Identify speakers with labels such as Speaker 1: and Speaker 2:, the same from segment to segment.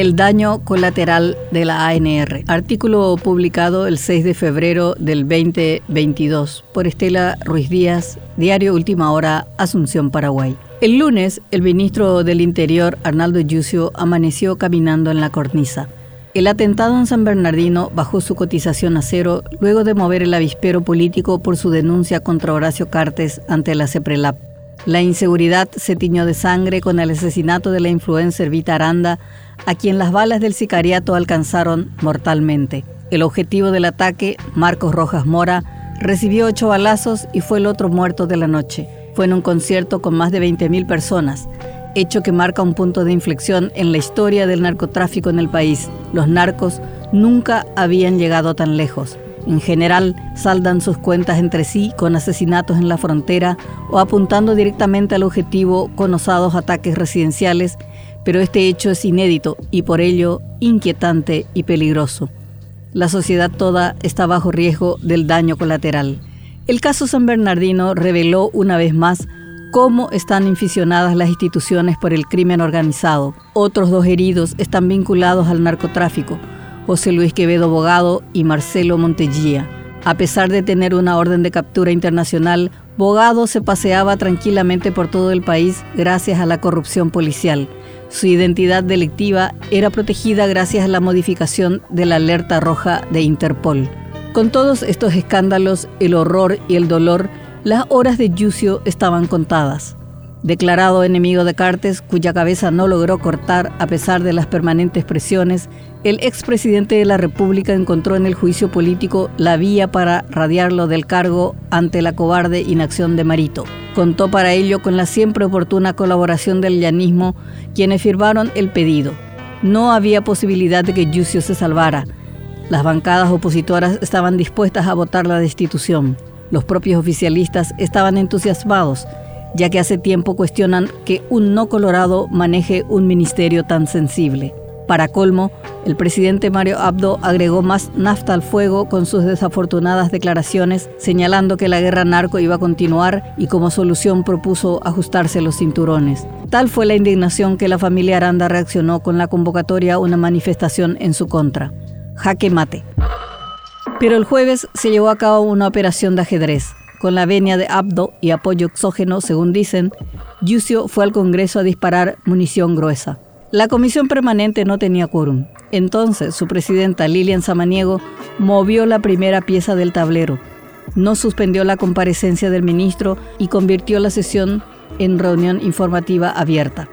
Speaker 1: El daño colateral de la ANR. Artículo publicado el 6 de febrero del 2022 por Estela Ruiz Díaz, Diario Última Hora, Asunción, Paraguay. El lunes, el ministro del Interior, Arnaldo Yucio, amaneció caminando en la cornisa. El atentado en San Bernardino bajó su cotización a cero luego de mover el avispero político por su denuncia contra Horacio Cartes ante la CEPRELAP. La inseguridad se tiñó de sangre con el asesinato de la influencer Vita Aranda, a quien las balas del sicariato alcanzaron mortalmente. El objetivo del ataque, Marcos Rojas Mora, recibió ocho balazos y fue el otro muerto de la noche. Fue en un concierto con más de 20.000 personas, hecho que marca un punto de inflexión en la historia del narcotráfico en el país. Los narcos nunca habían llegado tan lejos. En general, saldan sus cuentas entre sí con asesinatos en la frontera o apuntando directamente al objetivo con osados ataques residenciales, pero este hecho es inédito y por ello inquietante y peligroso. La sociedad toda está bajo riesgo del daño colateral. El caso San Bernardino reveló una vez más cómo están inficionadas las instituciones por el crimen organizado. Otros dos heridos están vinculados al narcotráfico José Luis Quevedo Bogado y Marcelo Montellía. A pesar de tener una orden de captura internacional, Bogado se paseaba tranquilamente por todo el país gracias a la corrupción policial. Su identidad delictiva era protegida gracias a la modificación de la alerta roja de Interpol. Con todos estos escándalos, el horror y el dolor, las horas de Yucio estaban contadas. Declarado enemigo de Cartes, cuya cabeza no logró cortar a pesar de las permanentes presiones, el expresidente de la República encontró en el juicio político la vía para radiarlo del cargo ante la cobarde inacción de Marito. Contó para ello con la siempre oportuna colaboración del llanismo, quienes firmaron el pedido. No había posibilidad de que Yucio se salvara. Las bancadas opositoras estaban dispuestas a votar la destitución. Los propios oficialistas estaban entusiasmados ya que hace tiempo cuestionan que un no colorado maneje un ministerio tan sensible. Para colmo, el presidente Mario Abdo agregó más nafta al fuego con sus desafortunadas declaraciones, señalando que la guerra narco iba a continuar y como solución propuso ajustarse los cinturones. Tal fue la indignación que la familia Aranda reaccionó con la convocatoria a una manifestación en su contra. Jaque mate. Pero el jueves se llevó a cabo una operación de ajedrez. Con la venia de Abdo y apoyo exógeno, según dicen, Yucio fue al Congreso a disparar munición gruesa. La comisión permanente no tenía quórum. Entonces, su presidenta Lilian Samaniego movió la primera pieza del tablero. No suspendió la comparecencia del ministro y convirtió la sesión en reunión informativa abierta.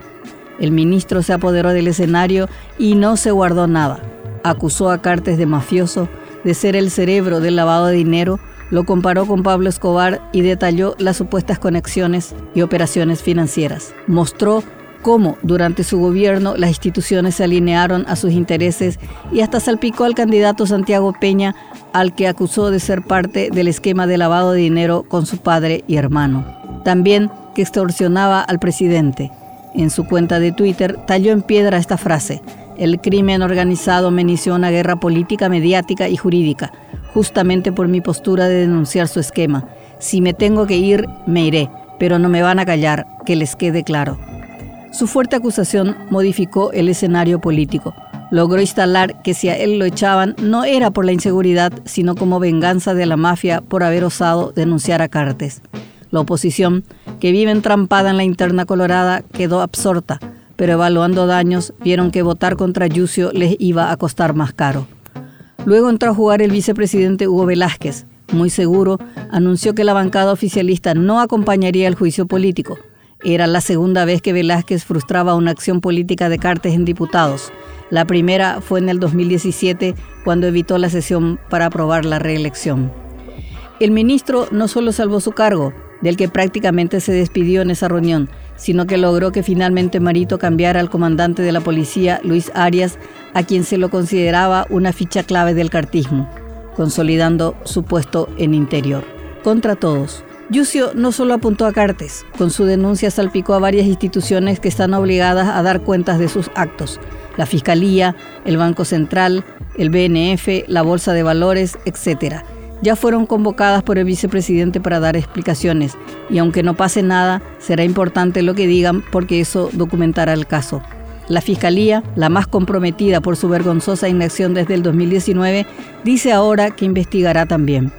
Speaker 1: El ministro se apoderó del escenario y no se guardó nada. Acusó a Cartes de mafioso, de ser el cerebro del lavado de dinero lo comparó con Pablo Escobar y detalló las supuestas conexiones y operaciones financieras. Mostró cómo durante su gobierno las instituciones se alinearon a sus intereses y hasta salpicó al candidato Santiago Peña, al que acusó de ser parte del esquema de lavado de dinero con su padre y hermano. También que extorsionaba al presidente. En su cuenta de Twitter talló en piedra esta frase, el crimen organizado me inició una guerra política, mediática y jurídica justamente por mi postura de denunciar su esquema. Si me tengo que ir, me iré, pero no me van a callar, que les quede claro. Su fuerte acusación modificó el escenario político. Logró instalar que si a él lo echaban no era por la inseguridad, sino como venganza de la mafia por haber osado denunciar a Cartes. La oposición, que vive entrampada en la interna colorada, quedó absorta, pero evaluando daños vieron que votar contra Yucio les iba a costar más caro. Luego entró a jugar el vicepresidente Hugo Velázquez. Muy seguro, anunció que la bancada oficialista no acompañaría el juicio político. Era la segunda vez que Velázquez frustraba una acción política de Cartes en diputados. La primera fue en el 2017, cuando evitó la sesión para aprobar la reelección. El ministro no solo salvó su cargo, del que prácticamente se despidió en esa reunión, sino que logró que finalmente Marito cambiara al comandante de la policía, Luis Arias, a quien se lo consideraba una ficha clave del cartismo, consolidando su puesto en interior. Contra todos. Yucio no solo apuntó a Cartes, con su denuncia salpicó a varias instituciones que están obligadas a dar cuentas de sus actos, la Fiscalía, el Banco Central, el BNF, la Bolsa de Valores, etc., ya fueron convocadas por el vicepresidente para dar explicaciones y aunque no pase nada, será importante lo que digan porque eso documentará el caso. La Fiscalía, la más comprometida por su vergonzosa inacción desde el 2019, dice ahora que investigará también.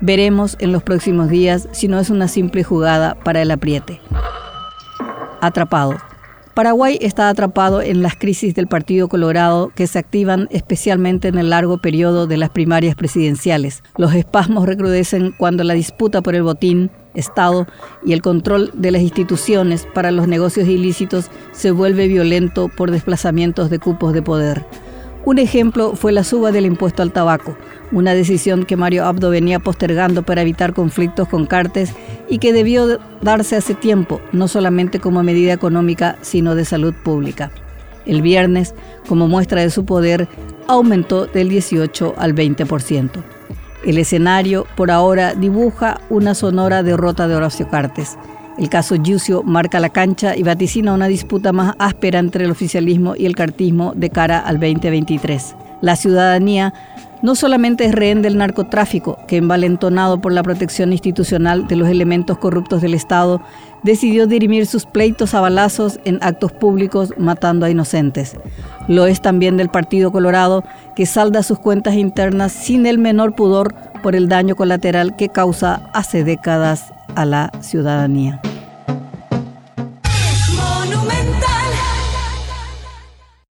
Speaker 1: Veremos en los próximos días si no es una simple jugada para el apriete. Atrapado. Paraguay está atrapado en las crisis del Partido Colorado que se activan especialmente en el largo periodo de las primarias presidenciales. Los espasmos recrudecen cuando la disputa por el botín, Estado y el control de las instituciones para los negocios ilícitos se vuelve violento por desplazamientos de cupos de poder. Un ejemplo fue la suba del impuesto al tabaco, una decisión que Mario Abdo venía postergando para evitar conflictos con Cartes y que debió darse hace tiempo, no solamente como medida económica, sino de salud pública. El viernes, como muestra de su poder, aumentó del 18 al 20%. El escenario, por ahora, dibuja una sonora derrota de Horacio Cartes. El caso Yusio marca la cancha y vaticina una disputa más áspera entre el oficialismo y el cartismo de cara al 2023. La ciudadanía no solamente es rehén del narcotráfico, que envalentonado por la protección institucional de los elementos corruptos del Estado, decidió dirimir sus pleitos a balazos en actos públicos matando a inocentes. Lo es también del Partido Colorado, que salda sus cuentas internas sin el menor pudor por el daño colateral que causa hace décadas a la ciudadanía.